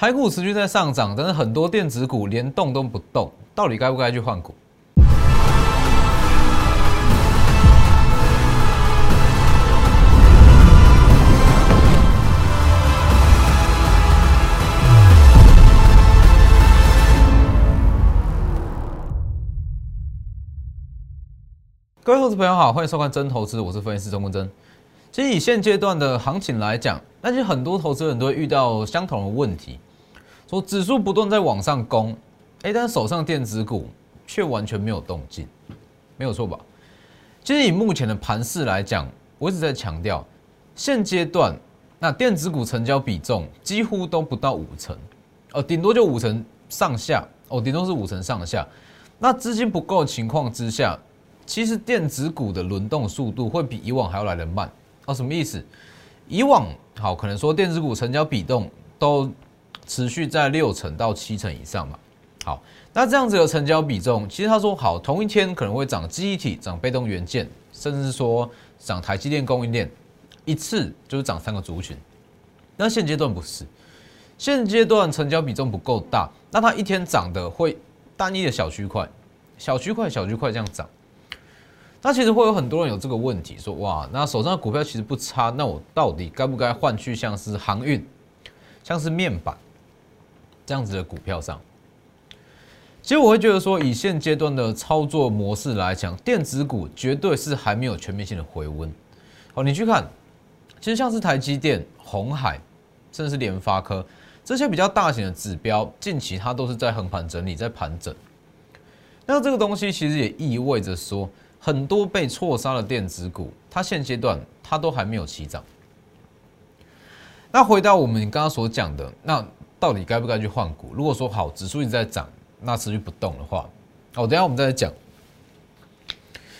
台股持续在上涨，但是很多电子股连动都不动，到底该不该去换股？各位投资朋友好，欢迎收看真投资，我是分析师钟文真。其实以现阶段的行情来讲，那其实很多投资人都会遇到相同的问题，说指数不断在往上攻，哎，但手上电子股却完全没有动静，没有错吧？其实以目前的盘势来讲，我一直在强调，现阶段那电子股成交比重几乎都不到五成，哦，顶多就五成上下，哦，顶多是五成上下。那资金不够的情况之下，其实电子股的轮动速度会比以往还要来得慢。哦，什么意思？以往好，可能说电子股成交比重都持续在六成到七成以上嘛。好，那这样子的成交比重，其实他说好，同一天可能会涨记忆体、涨被动元件，甚至说涨台积电供应链，一次就是涨三个族群。那现阶段不是，现阶段成交比重不够大，那它一天涨的会单一的小区块、小区块、小区块这样涨。那其实会有很多人有这个问题，说哇，那手上的股票其实不差，那我到底该不该换去像是航运、像是面板这样子的股票上？其实我会觉得说，以现阶段的操作模式来讲，电子股绝对是还没有全面性的回温。好，你去看，其实像是台积电、红海，甚至是联发科这些比较大型的指标，近期它都是在横盘整理，在盘整。那这个东西其实也意味着说。很多被错杀的电子股，它现阶段它都还没有起涨。那回到我们刚刚所讲的，那到底该不该去换股？如果说好，指数一直在涨，那持续不动的话，哦，等下我们再来讲。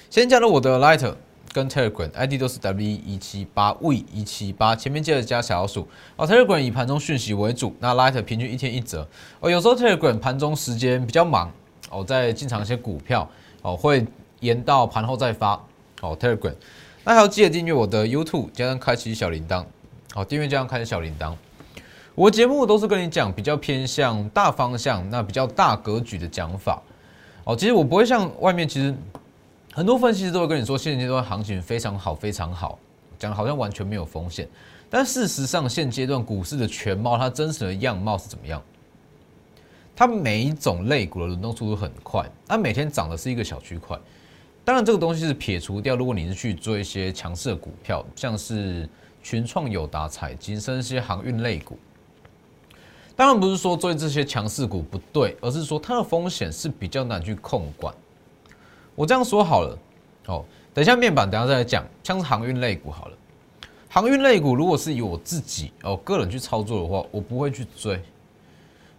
先加入我的 Lighter 跟 Telegram ID 都是 W 一七八 V 一七八，前面接着加小老鼠。哦，Telegram 以盘中讯息为主，那 Lighter 平均一天一折。哦，有时候 Telegram 盘中时间比较忙，哦，在进场一些股票，哦会。延到盘后再发，哦 Telegram，那还要记得订阅我的 YouTube，加上开启小铃铛，好订阅加上开启小铃铛。我节目都是跟你讲比较偏向大方向，那比较大格局的讲法。哦，其实我不会像外面，其实很多分析师都会跟你说，现阶段行情非常好，非常好，讲好像完全没有风险。但事实上，现阶段股市的全貌，它真实的样貌是怎么样？它每一种类股的轮动速度很快，它每天涨的是一个小区块。当然，这个东西是撇除掉。如果你是去做一些强势的股票，像是群创、友达、彩金，甚至一些航运类股，当然不是说追这些强势股不对，而是说它的风险是比较难去控管。我这样说好了，哦，等一下面板，等下再来讲，像是航运类股好了。航运类股如果是以我自己哦个人去操作的话，我不会去追。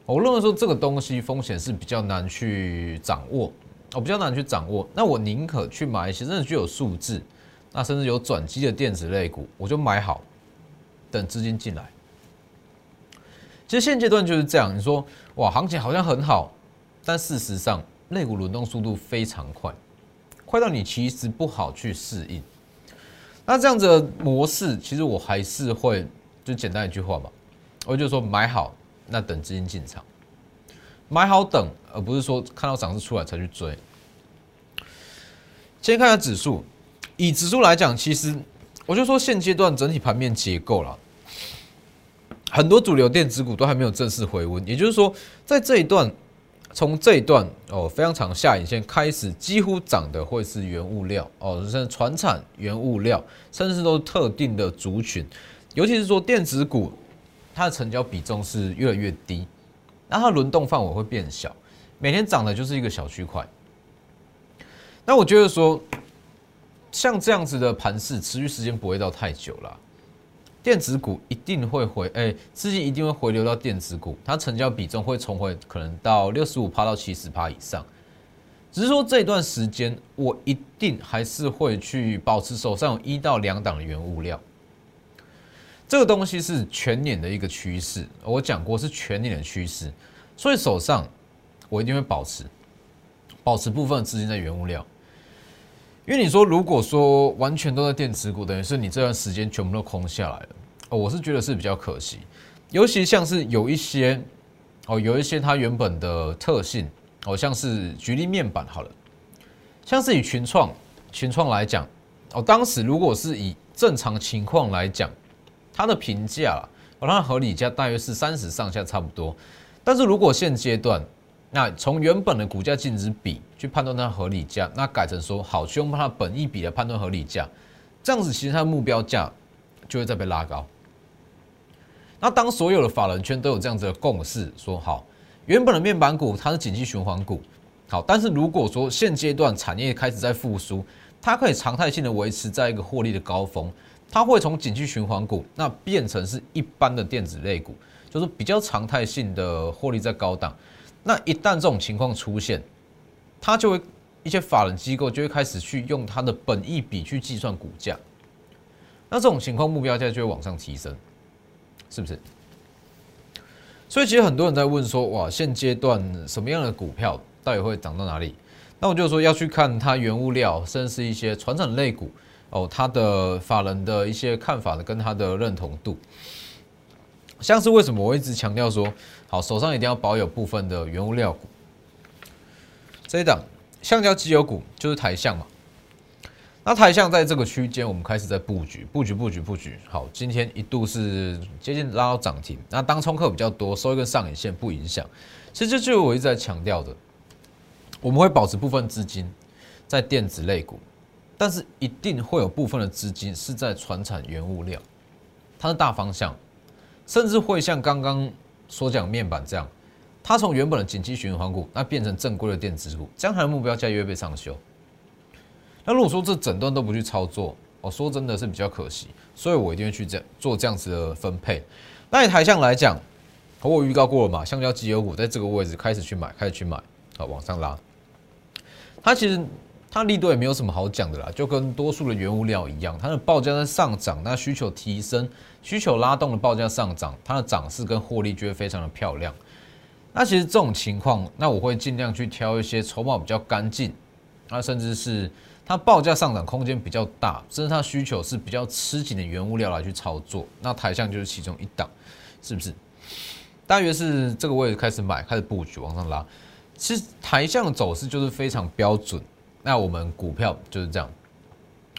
我认为说这个东西风险是比较难去掌握。我比较难去掌握，那我宁可去买一些真的具有数字，那甚至有转机的电子类股，我就买好，等资金进来。其实现阶段就是这样，你说哇，行情好像很好，但事实上类股轮动速度非常快，快到你其实不好去适应。那这样子的模式，其实我还是会就简单一句话吧，我就说买好，那等资金进场。买好等，而不是说看到涨势出来才去追。先看下指数，以指数来讲，其实我就说现阶段整体盘面结构了，很多主流电子股都还没有正式回温。也就是说，在这一段，从这一段哦非常长下影线开始，几乎涨的会是原物料哦，甚至船产原物料，甚至都是特定的族群，尤其是说电子股，它的成交比重是越来越低。那它轮动范围会变小，每天涨的就是一个小区块。那我觉得说，像这样子的盘势持续时间不会到太久了，电子股一定会回，哎，资金一定会回流到电子股，它成交比重会重回可能到六十五趴到七十趴以上。只是说这段时间，我一定还是会去保持手上有一到两档的原物料。这个东西是全年的一个趋势，我讲过是全年的趋势，所以手上我一定会保持，保持部分资金在原物料。因为你说如果说完全都在电子股，等于是你这段时间全部都空下来了，我是觉得是比较可惜。尤其像是有一些哦，有一些它原本的特性哦，像是举例面板好了，像是以群创群创来讲哦，当时如果是以正常情况来讲，它的评价哦，它的合理价大约是三十上下差不多。但是如果现阶段，那从原本的股价净值比去判断它合理价，那改成说好去用它本益比来判断合理价，这样子其实它的目标价就会再被拉高。那当所有的法人圈都有这样子的共识，说好原本的面板股它是景气循环股，好，但是如果说现阶段产业开始在复苏，它可以常态性的维持在一个获利的高峰，它会从景气循环股那变成是一般的电子类股，就是比较常态性的获利在高档。那一旦这种情况出现，它就会一些法人机构就会开始去用它的本益比去计算股价，那这种情况目标价就会往上提升，是不是？所以其实很多人在问说，哇，现阶段什么样的股票到底会涨到哪里？那我就说要去看它原物料，甚至是一些传统类股哦，它的法人的一些看法的跟它的认同度。像是为什么我一直强调说，好手上一定要保有部分的原物料股。这一档橡胶机油股就是台橡嘛。那台橡在这个区间，我们开始在布局，布局，布局，布局。好，今天一度是接近拉到涨停。那当冲客比较多，收一个上影线不影响。其实这就是我一直在强调的，我们会保持部分资金在电子类股，但是一定会有部分的资金是在船产原物料，它是大方向。甚至会像刚刚缩讲面板这样，它从原本的景气循环股，那变成正规的电子股，将来目标价越被上修。那如果说这整段都不去操作，我说真的是比较可惜，所以我一定会去这做这样子的分配。那以台项来讲，我预告过了嘛，橡胶机油股在这个位置开始去买，开始去买，好往上拉。它其实。它力度也没有什么好讲的啦，就跟多数的原物料一样，它的报价在上涨，那需求提升，需求拉动的报价上涨，它的涨势跟获利就会非常的漂亮。那其实这种情况，那我会尽量去挑一些筹码比较干净，那甚至是它报价上涨空间比较大，甚至它需求是比较吃紧的原物料来去操作。那台象就是其中一档，是不是？大约是这个位置开始买，开始布局往上拉。其实台象的走势就是非常标准。那我们股票就是这样，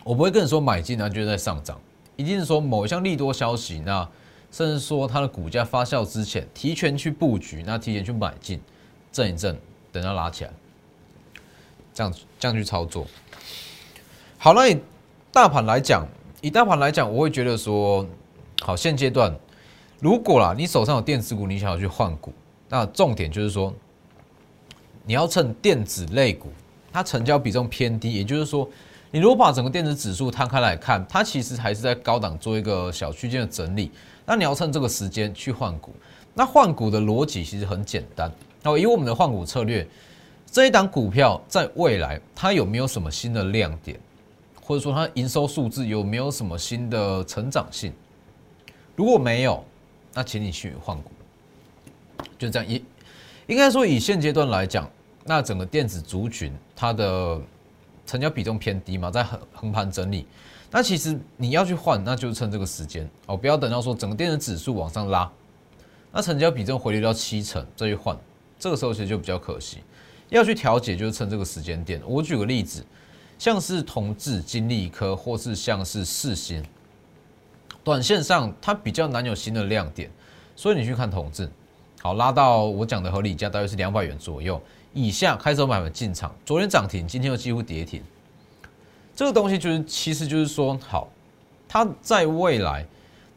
我不会跟你说买进，然后就在上涨，一定是说某一项利多消息，那甚至说它的股价发酵之前，提前去布局，那提前去买进，震一震，等它拉起来，这样这样去操作。好，那以大盘来讲，以大盘来讲，我会觉得说，好，现阶段如果啦，你手上有电子股，你想要去换股，那重点就是说，你要趁电子类股。它成交比重偏低，也就是说，你如果把整个电子指数摊开来看，它其实还是在高档做一个小区间的整理。那你要趁这个时间去换股。那换股的逻辑其实很简单。哦，以我们的换股策略，这一档股票在未来它有没有什么新的亮点，或者说它营收数字有没有什么新的成长性？如果没有，那请你去换股。就这样，以应该说以现阶段来讲。那整个电子族群，它的成交比重偏低嘛，在横横盘整理。那其实你要去换，那就是趁这个时间哦，不要等到说整个电子指数往上拉，那成交比重回流到七成再去换，这个时候其实就比较可惜。要去调节，就是趁这个时间点。我举个例子，像是同志、金利科，或是像是四星，短线上它比较难有新的亮点，所以你去看同志，好拉到我讲的合理价大约是两百元左右。以下开始买卖进场，昨天涨停，今天又几乎跌停。这个东西就是，其实就是说，好，它在未来，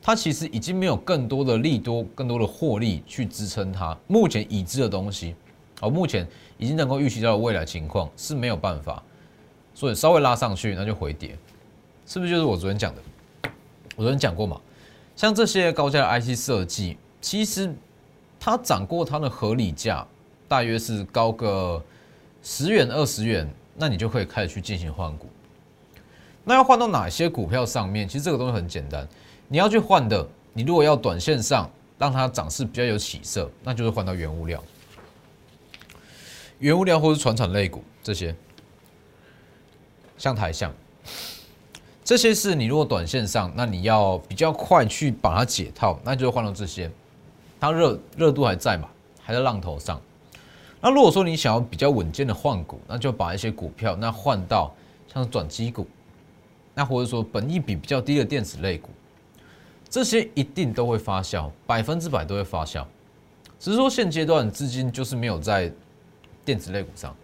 它其实已经没有更多的利多、更多的获利去支撑它。目前已知的东西，好，目前已经能够预期到的未来情况是没有办法，所以稍微拉上去，那就回跌，是不是就是我昨天讲的？我昨天讲过嘛，像这些高价的 IC 设计，其实它涨过它的合理价。大约是高个十元二十元，那你就可以开始去进行换股。那要换到哪些股票上面？其实这个东西很简单，你要去换的，你如果要短线上让它涨势比较有起色，那就是换到原物料、原物料或是船产类股这些，像台象，这些是你如果短线上，那你要比较快去把它解套，那就是换到这些。它热热度还在嘛，还在浪头上。那如果说你想要比较稳健的换股，那就把一些股票那换到像转机股，那或者说本益比比较低的电子类股，这些一定都会发酵，百分之百都会发酵。只是说现阶段资金就是没有在电子类股上，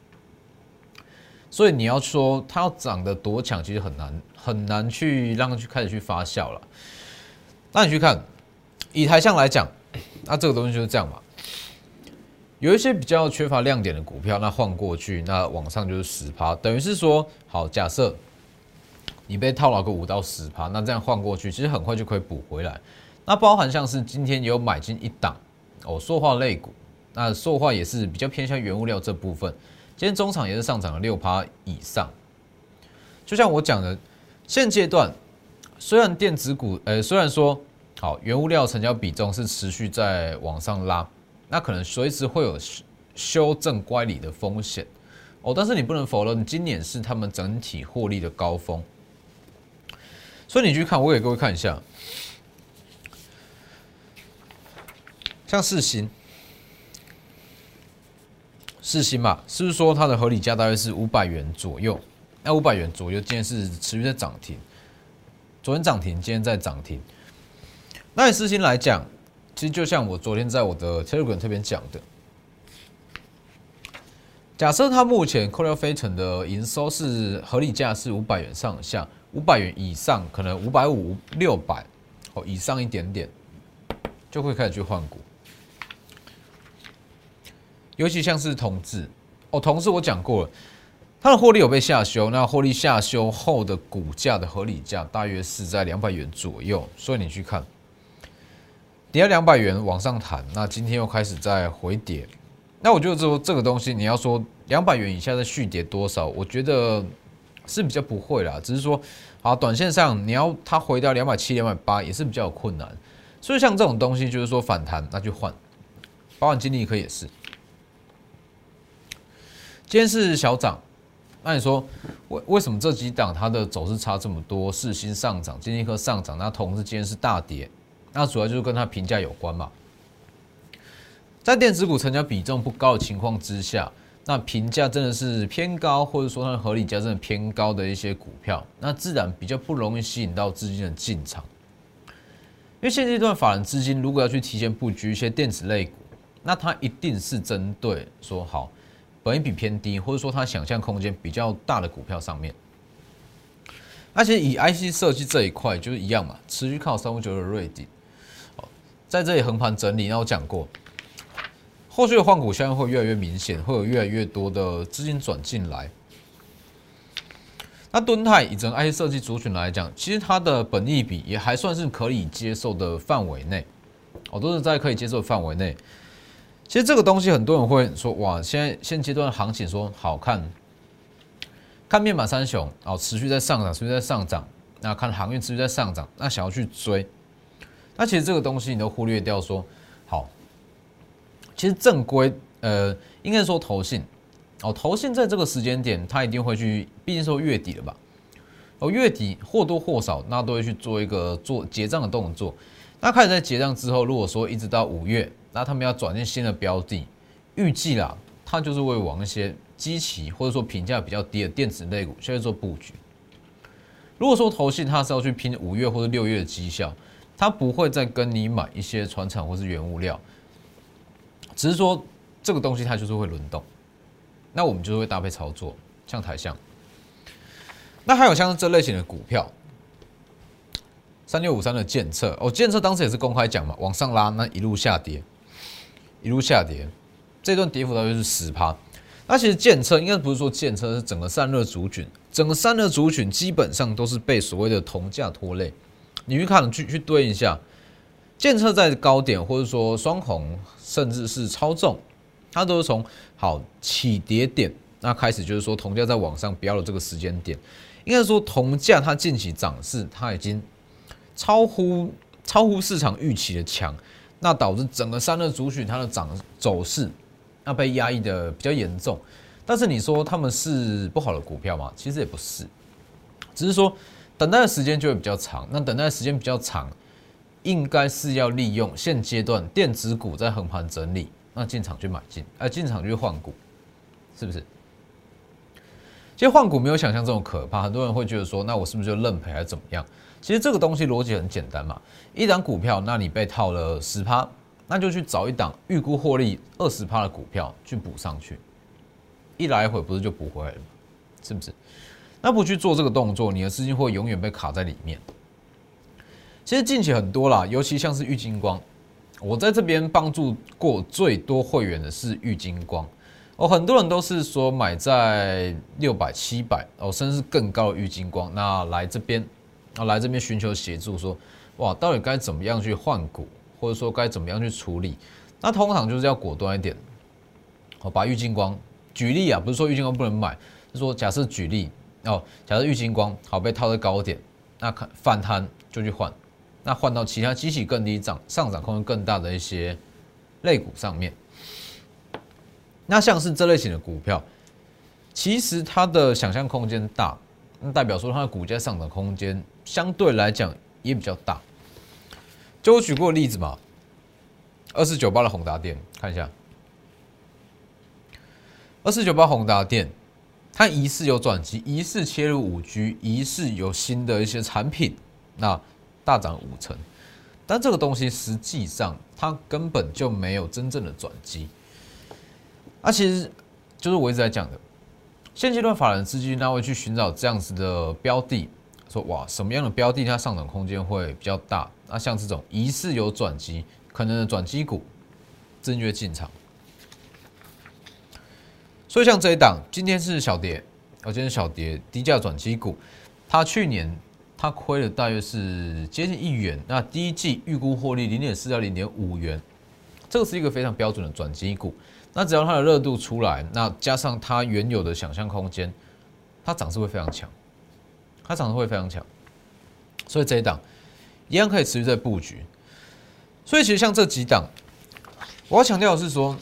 所以你要说它要涨得多强，其实很难很难去让它去开始去发酵了。那你去看以台象来讲，那这个东西就是这样嘛。有一些比较缺乏亮点的股票，那换过去，那往上就是十趴，等于是说，好，假设你被套牢个五到十趴，那这样换过去，其实很快就可以补回来。那包含像是今天有买进一档哦，塑化类股，那塑化也是比较偏向原物料这部分，今天中场也是上涨了六趴以上。就像我讲的，现阶段虽然电子股，呃，虽然说好原物料成交比重是持续在往上拉。那可能随时会有修正乖离的风险哦，但是你不能否认，今年是他们整体获利的高峰。所以你去看，我给各位看一下，像四星，四星嘛，是不是说它的合理价大约是五百元左右？那五百元左右，今天是持续在涨停，昨天涨停，今天在涨停。那以四星来讲。其实就像我昨天在我的 Telegram 这边讲的，假设它目前 c o r e a 飞腾的营收是合理价是五百元上下，五百元以上，可能五百五、六百哦以上一点点，就会开始去换股。尤其像是同志哦，同志我讲过了，它的获利有被下修，那获利下修后的股价的合理价大约是在两百元左右，所以你去看。跌了两百元往上弹，那今天又开始在回跌，那我觉得说这个东西你要说两百元以下的续跌多少，我觉得是比较不会啦，只是说好短线上你要它回到两百七、两百八也是比较有困难，所以像这种东西就是说反弹那就换，包含金立科也是，今天是小涨，那你说为为什么这几档它的走势差这么多？四星上涨，金立科上涨，那同时今天是大跌。那主要就是跟它评价有关嘛，在电子股成交比重不高的情况之下，那评价真的是偏高，或者说它的合理价真的偏高的一些股票，那自然比较不容易吸引到资金的进场。因为现阶段法人资金如果要去提前布局一些电子类股，那它一定是针对说好，本益比偏低，或者说它想象空间比较大的股票上面。而且以 IC 设计这一块就是一样嘛，持续靠三五九的瑞鼎。在这里横盘整理，那我讲过，后续的换股效应会越来越明显，会有越来越多的资金转进来。那敦泰以整个 IC 设计族群来讲，其实它的本益比也还算是可以接受的范围内，哦，都是在可以接受的范围内。其实这个东西很多人会说，哇，现在现阶段行情说好看，看面板三雄哦，持续在上涨，持续在上涨，那看航运持续在上涨，那想要去追。那其实这个东西你都忽略掉，说好，其实正规呃，应该说投信哦，投信在这个时间点，它一定会去，毕竟说月底了吧，哦，月底或多或少那都会去做一个做结账的动作。那开始在结账之后，如果说一直到五月，那他们要转进新的标的，预计啦，它就是会往一些机器或者说评价比较低的电子类股，现在做布局。如果说投信它是要去拼五月或者六月的绩效。他不会再跟你买一些船厂或是原物料，只是说这个东西它就是会轮动，那我们就会搭配操作，像台象。那还有像这类型的股票，三六五三的建测哦，建测当时也是公开讲嘛，往上拉，那一路下跌，一路下跌，这段跌幅大约是十趴。那其实建测应该不是说建测是整个散热族群，整个散热族群基本上都是被所谓的铜价拖累。你去看，去去对一下，建测在高点，或者说双红，甚至是超重，它都是从好起跌点那开始，就是说铜价在往上飙的这个时间点，应该说铜价它近期涨势，它已经超乎超乎市场预期的强，那导致整个三热主群它的涨走势，那被压抑的比较严重。但是你说他们是不好的股票吗？其实也不是，只是说。等待的时间就会比较长，那等待的时间比较长，应该是要利用现阶段电子股在横盘整理，那进场去买进，哎，进场去换股，是不是？其实换股没有想象这种可怕，很多人会觉得说，那我是不是就认赔还是怎么样？其实这个东西逻辑很简单嘛，一档股票，那你被套了十趴，那就去找一档预估获利二十趴的股票去补上去，一来一回不是就补回来了吗？是不是？那不去做这个动作，你的资金会永远被卡在里面。其实近期很多啦，尤其像是玉金光，我在这边帮助过最多会员的是玉金光。哦，很多人都是说买在六百、七百哦，甚至更高的玉金光，那来这边啊，来这边寻求协助，说哇，到底该怎么样去换股，或者说该怎么样去处理？那通常就是要果断一点。哦，把玉金光举例啊，不是说玉金光不能买，是说假设举例哦，假设玉金光好被套在高点，那看反弹就去换，那换到其他机器更低涨、上涨空间更大的一些类股上面。那像是这类型的股票，其实它的想象空间大，那代表说它的股价上涨空间相对来讲也比较大。就我举过例子嘛，二四九八的宏达电，看一下，二四九八宏达电，它疑似有转机，疑似切入五 G，疑似有新的一些产品，那大涨五成，但这个东西实际上它根本就没有真正的转机。那其实就是我一直在讲的，现阶段法人资金那会去寻找这样子的标的，说哇什么样的标的它上涨空间会比较大？那像这种疑似有转机可能的转机股，正月进场。所以像这一档今天是小跌，而今天小跌低价转机股，它去年它亏了大约是接近一元，那第一季预估获利零点四到零点五元，这个是一个非常标准的转机股。那只要它的热度出来，那加上它原有的想象空间，它涨势会非常强，它涨势会非常强，所以这一档一样可以持续在布局。所以其实像这几档，我要强调的是说，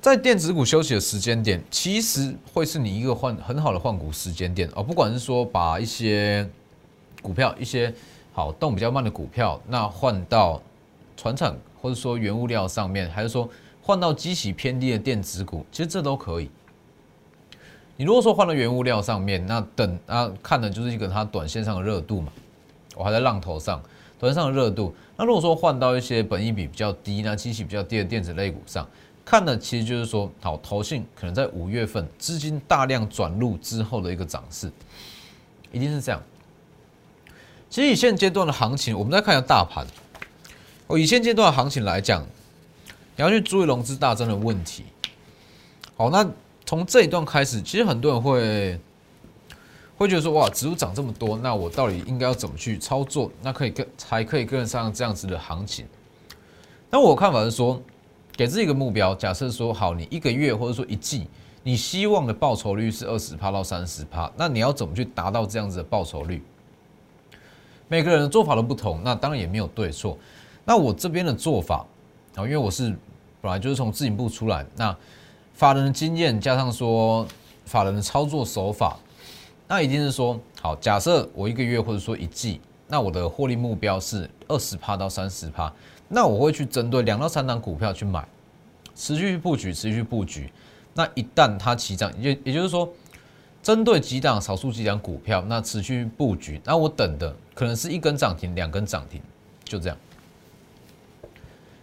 在电子股休息的时间点，其实会是你一个换很好的换股时间点哦。不管是说把一些股票、一些好动比较慢的股票，那换到船厂或者说原物料上面，还是说。换到基期偏低的电子股，其实这都可以。你如果说换到原物料上面，那等啊看的就是一个它短线上的热度嘛，我还在浪头上，短线上的热度。那如果说换到一些本益比比较低、那基期比较低的电子类股上，看的其实就是说，好投信可能在五月份资金大量转入之后的一个涨势，一定是这样。其实以现阶段的行情，我们再看一下大盘。哦，以现阶段的行情来讲。你要去注意融资大增的问题。好，那从这一段开始，其实很多人会会觉得说，哇，指数涨这么多，那我到底应该要怎么去操作？那可以跟才可以跟得上这样子的行情。那我看法是说，给自己一个目标，假设说，好，你一个月或者说一季，你希望的报酬率是二十趴到三十趴，那你要怎么去达到这样子的报酬率？每个人的做法都不同，那当然也没有对错。那我这边的做法，啊，因为我是。本来就是从自营部出来，那法人的经验加上说法人的操作手法，那一定是说好。假设我一个月或者说一季，那我的获利目标是二十趴到三十趴，那我会去针对两到三档股票去买，持续布局，持续布局。那一旦它起涨，也也就是说，针对几档少数几档股票，那持续布局，那我等的可能是一根涨停，两根涨停，就这样。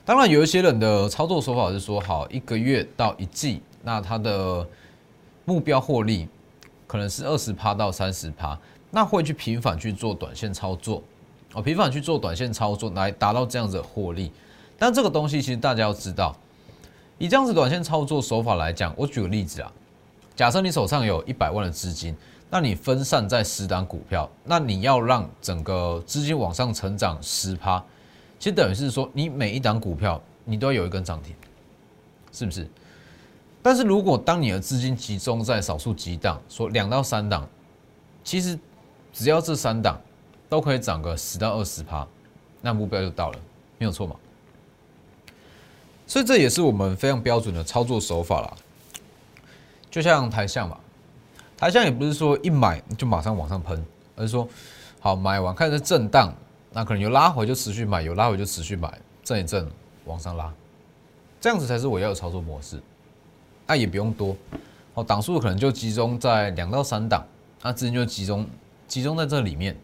当然，有一些人的操作手法是说，好一个月到一季，那他的目标获利可能是二十趴到三十趴，那会去频繁去做短线操作，哦，频繁去做短线操作来达到这样子的获利。但这个东西其实大家要知道，以这样子短线操作手法来讲，我举个例子啊，假设你手上有一百万的资金，那你分散在十档股票，那你要让整个资金往上成长十趴。其实等于是说，你每一档股票你都要有一根涨停，是不是？但是如果当你的资金集中在少数几档，说两到三档，其实只要这三档都可以涨个十到二十趴，那目标就到了，没有错嘛？所以这也是我们非常标准的操作手法啦。就像台象嘛，台象也不是说一买就马上往上喷，而是说好买完开始震荡。那可能有拉回就持续买，有拉回就持续买，震一震往上拉，这样子才是我要的操作模式。那也不用多，哦，档数可能就集中在两到三档，那资金就集中集中在这里面。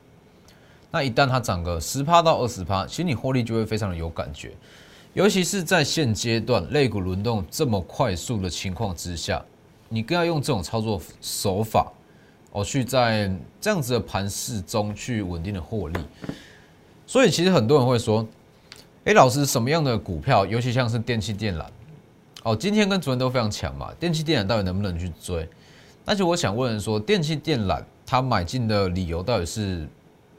那一旦它涨个十趴到二十趴，其实你获利就会非常的有感觉，尤其是在现阶段类股轮动这么快速的情况之下，你更要用这种操作手法，哦，去在这样子的盘势中去稳定的获利。所以其实很多人会说，哎，老师，什么样的股票，尤其像是电器电缆？哦，今天跟昨天都非常强嘛，电器电缆到底能不能去追？而且我想问说，电器电缆它买进的理由到底是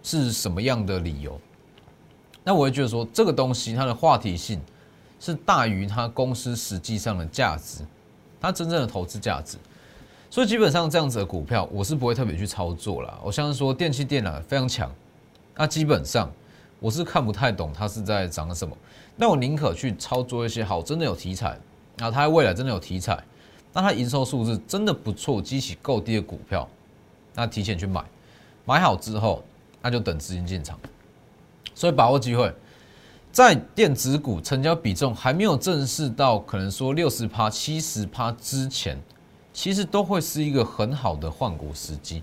是什么样的理由？那我会觉得说，这个东西它的话题性是大于它公司实际上的价值，它真正的投资价值。所以基本上这样子的股票，我是不会特别去操作了。我像是说电器电缆非常强，那基本上我是看不太懂它是在涨什么，那我宁可去操作一些好真的有题材。那它未来真的有题材，那它营收数字真的不错，激起够低的股票，那提前去买，买好之后，那就等资金进场，所以把握机会，在电子股成交比重还没有正式到可能说六十趴、七十趴之前，其实都会是一个很好的换股时机。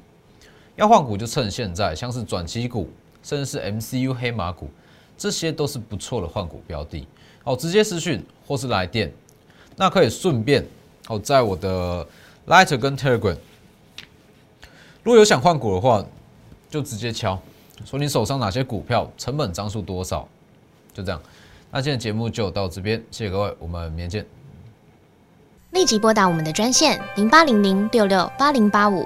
要换股就趁现在，像是转期股，甚至是 MCU 黑马股，这些都是不错的换股标的。好，直接私讯或是来电。那可以顺便哦，在我的 Lighter 跟 Telegram，如果有想换股的话，就直接敲，说你手上哪些股票，成本张数多少，就这样。那今天节目就到这边，谢谢各位，我们明天见。立即拨打我们的专线零八零零六六八零八五。